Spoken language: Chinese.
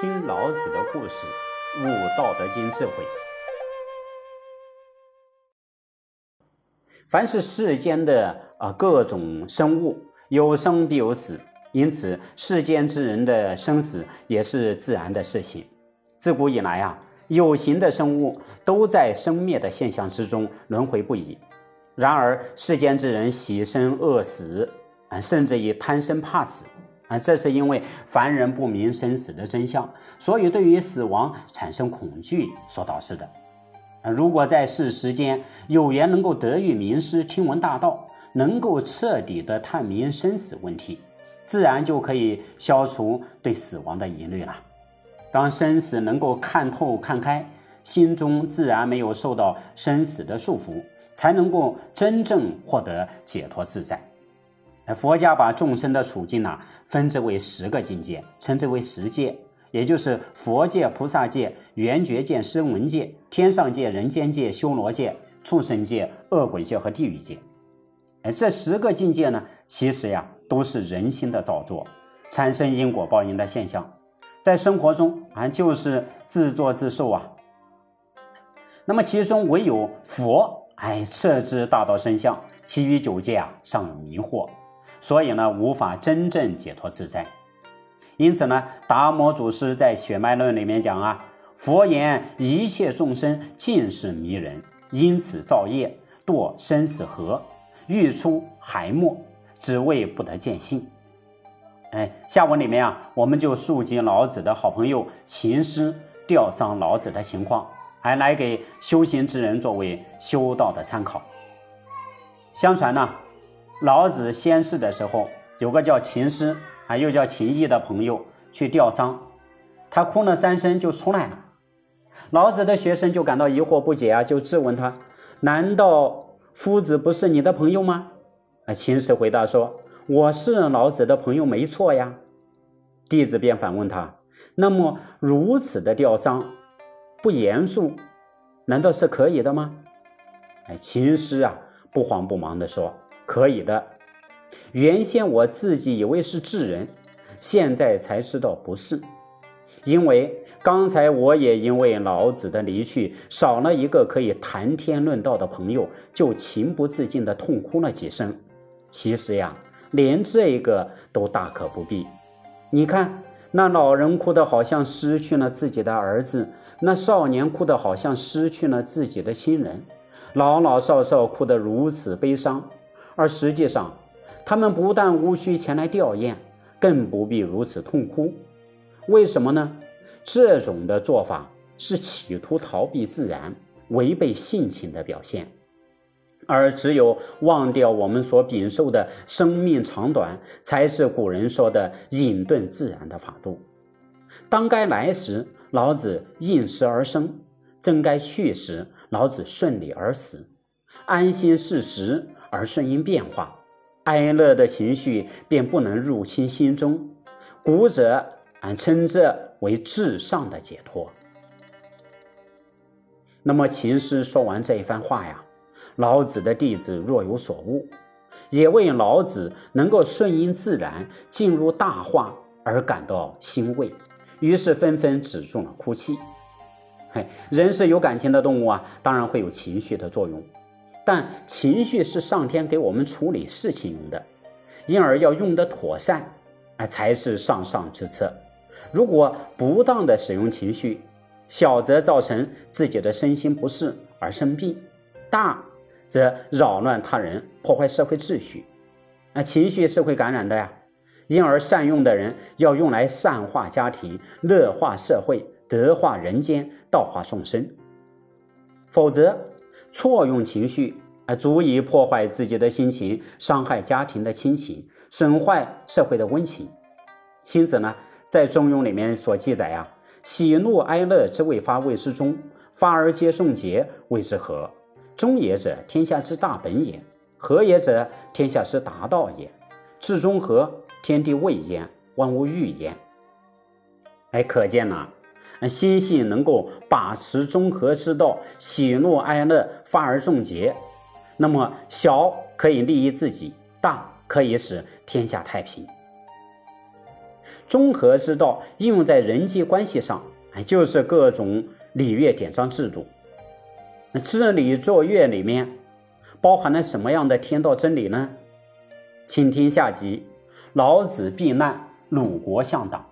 听老子的故事，悟道德经智慧。凡是世间的啊各种生物，有生必有死，因此世间之人的生死也是自然的事情。自古以来啊，有形的生物都在生灭的现象之中轮回不已。然而世间之人喜生恶死，啊，甚至于贪生怕死。啊，这是因为凡人不明生死的真相，所以对于死亡产生恐惧所导致的。啊，如果在世时间有缘能够得遇名师，听闻大道，能够彻底的探明生死问题，自然就可以消除对死亡的疑虑了。当生死能够看透看开，心中自然没有受到生死的束缚，才能够真正获得解脱自在。佛家把众生的处境呢，分之为十个境界，称之为十界，也就是佛界、菩萨界、圆觉界、声闻界、天上界、人间界、修罗界、畜生界、恶鬼界和地狱界。哎，这十个境界呢，其实呀，都是人心的造作，产生因果报应的现象，在生活中啊，就是自作自受啊。那么其中唯有佛，哎，彻知大道真相，其余九界啊，尚有迷惑。所以呢，无法真正解脱自在。因此呢，达摩祖师在《血脉论》里面讲啊，佛言一切众生尽是迷人，因此造业堕生死河，欲出海没，只为不得见性。哎，下文里面啊，我们就述及老子的好朋友秦师吊丧老子的情况，还来给修行之人作为修道的参考。相传呢。老子仙逝的时候，有个叫秦师啊，又叫秦毅的朋友去吊丧，他哭了三声就出来了。老子的学生就感到疑惑不解啊，就质问他：“难道夫子不是你的朋友吗？”啊，秦师回答说：“我是老子的朋友，没错呀。”弟子便反问他：“那么如此的吊丧，不严肃，难道是可以的吗？”哎，秦师啊，不慌不忙地说。可以的，原先我自己以为是智人，现在才知道不是，因为刚才我也因为老子的离去少了一个可以谈天论道的朋友，就情不自禁地痛哭了几声。其实呀，连这一个都大可不必。你看，那老人哭得好像失去了自己的儿子，那少年哭得好像失去了自己的亲人，老老少少哭得如此悲伤。而实际上，他们不但无需前来吊唁，更不必如此痛哭。为什么呢？这种的做法是企图逃避自然、违背性情的表现，而只有忘掉我们所禀受的生命长短，才是古人说的隐遁自然的法度。当该来时，老子应时而生；真该去时，老子顺理而死。安心是时。而顺应变化，哀乐的情绪便不能入侵心中。古者俺称这为至上的解脱。那么秦师说完这一番话呀，老子的弟子若有所悟，也为老子能够顺应自然进入大化而感到欣慰，于是纷纷止住了哭泣。嘿，人是有感情的动物啊，当然会有情绪的作用。但情绪是上天给我们处理事情用的，因而要用得妥善，啊，才是上上之策。如果不当的使用情绪，小则造成自己的身心不适而生病，大则扰乱他人，破坏社会秩序。啊，情绪是会感染的呀。因而善用的人要用来善化家庭、乐化社会、德化人间、道化众生，否则。错用情绪，而足以破坏自己的心情，伤害家庭的亲情，损坏社会的温情。因此呢，在《中庸》里面所记载啊，喜怒哀乐之未发，谓之中；发而皆众节，谓之和。中也者，天下之大本也；和也者，天下之达道也。至中和，天地未焉，万物欲焉。哎，可见呐。心性能够把持中和之道，喜怒哀乐发而众节，那么小可以利益自己，大可以使天下太平。中和之道应用在人际关系上，哎，就是各种礼乐典章制度。那治理作乐里面包含了什么样的天道真理呢？请听下集：老子避难，鲁国向党。